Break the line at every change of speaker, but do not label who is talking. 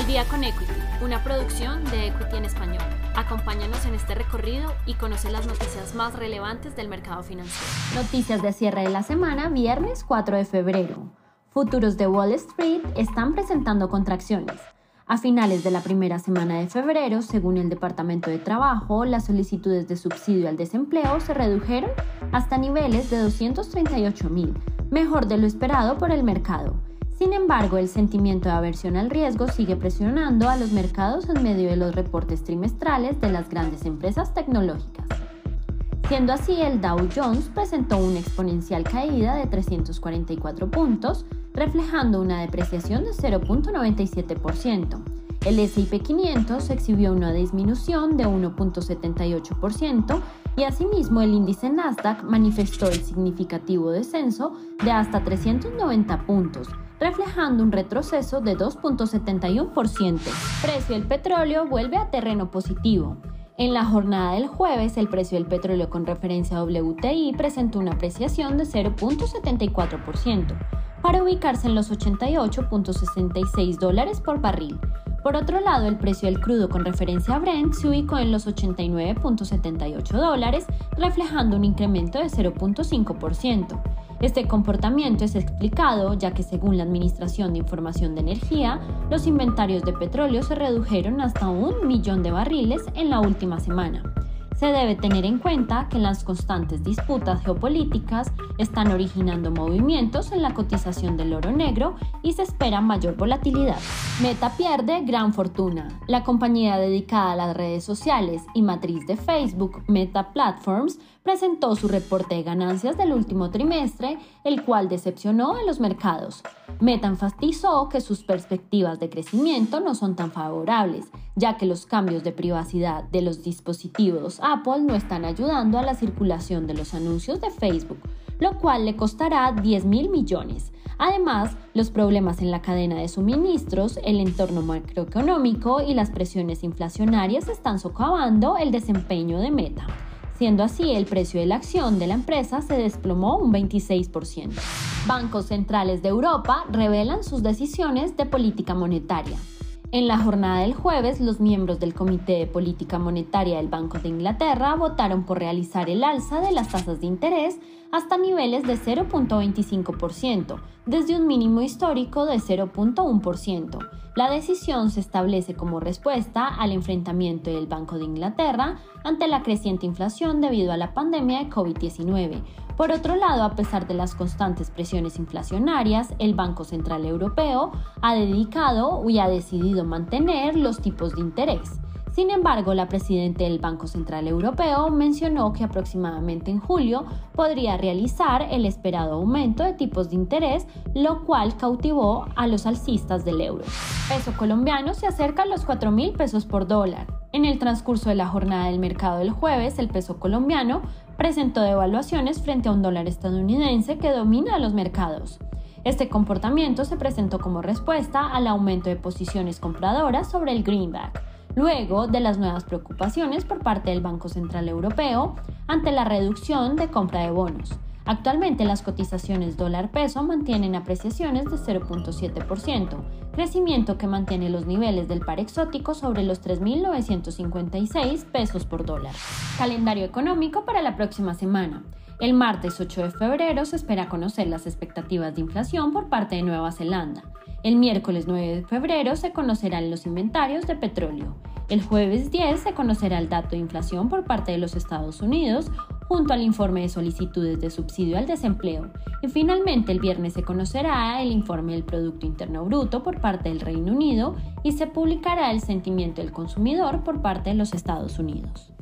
Al día con Equity, una producción de Equity en español. Acompáñanos en este recorrido y conoce las noticias más relevantes del mercado financiero.
Noticias de cierre de la semana, viernes 4 de febrero. Futuros de Wall Street están presentando contracciones. A finales de la primera semana de febrero, según el Departamento de Trabajo, las solicitudes de subsidio al desempleo se redujeron hasta niveles de 238 mil, mejor de lo esperado por el mercado. Sin embargo, el sentimiento de aversión al riesgo sigue presionando a los mercados en medio de los reportes trimestrales de las grandes empresas tecnológicas. Siendo así, el Dow Jones presentó una exponencial caída de 344 puntos, reflejando una depreciación de 0.97%. El S&P 500 exhibió una disminución de 1.78% y asimismo el índice Nasdaq manifestó el significativo descenso de hasta 390 puntos, reflejando un retroceso de 2.71%. Precio del petróleo vuelve a terreno positivo. En la jornada del jueves, el precio del petróleo con referencia a WTI presentó una apreciación de 0.74%, para ubicarse en los 88.66 dólares por barril. Por otro lado, el precio del crudo con referencia a Brent se ubicó en los 89.78 dólares, reflejando un incremento de 0.5%. Este comportamiento es explicado ya que según la Administración de Información de Energía, los inventarios de petróleo se redujeron hasta un millón de barriles en la última semana. Se debe tener en cuenta que las constantes disputas geopolíticas están originando movimientos en la cotización del oro negro y se espera mayor volatilidad. Meta pierde gran fortuna. La compañía dedicada a las redes sociales y matriz de Facebook, Meta Platforms, presentó su reporte de ganancias del último trimestre, el cual decepcionó a los mercados. Meta enfatizó que sus perspectivas de crecimiento no son tan favorables, ya que los cambios de privacidad de los dispositivos Apple no están ayudando a la circulación de los anuncios de Facebook, lo cual le costará 10 mil millones. Además, los problemas en la cadena de suministros, el entorno macroeconómico y las presiones inflacionarias están socavando el desempeño de Meta. Siendo así, el precio de la acción de la empresa se desplomó un 26%. Bancos centrales de Europa revelan sus decisiones de política monetaria. En la jornada del jueves, los miembros del Comité de Política Monetaria del Banco de Inglaterra votaron por realizar el alza de las tasas de interés hasta niveles de 0.25%, desde un mínimo histórico de 0.1%. La decisión se establece como respuesta al enfrentamiento del Banco de Inglaterra ante la creciente inflación debido a la pandemia de COVID-19. Por otro lado, a pesar de las constantes presiones inflacionarias, el Banco Central Europeo ha dedicado y ha decidido mantener los tipos de interés. Sin embargo, la presidenta del Banco Central Europeo mencionó que aproximadamente en julio podría realizar el esperado aumento de tipos de interés, lo cual cautivó a los alcistas del euro. Peso colombiano se acerca a los 4 mil pesos por dólar. En el transcurso de la jornada del mercado del jueves, el peso colombiano presentó devaluaciones frente a un dólar estadounidense que domina los mercados. Este comportamiento se presentó como respuesta al aumento de posiciones compradoras sobre el greenback luego de las nuevas preocupaciones por parte del Banco Central Europeo ante la reducción de compra de bonos. Actualmente las cotizaciones dólar-peso mantienen apreciaciones de 0.7%, crecimiento que mantiene los niveles del par exótico sobre los 3.956 pesos por dólar. Calendario económico para la próxima semana. El martes 8 de febrero se espera conocer las expectativas de inflación por parte de Nueva Zelanda. El miércoles 9 de febrero se conocerán los inventarios de petróleo. El jueves 10 se conocerá el dato de inflación por parte de los Estados Unidos junto al informe de solicitudes de subsidio al desempleo. Y finalmente el viernes se conocerá el informe del Producto Interno Bruto por parte del Reino Unido y se publicará el sentimiento del consumidor por parte de los Estados Unidos.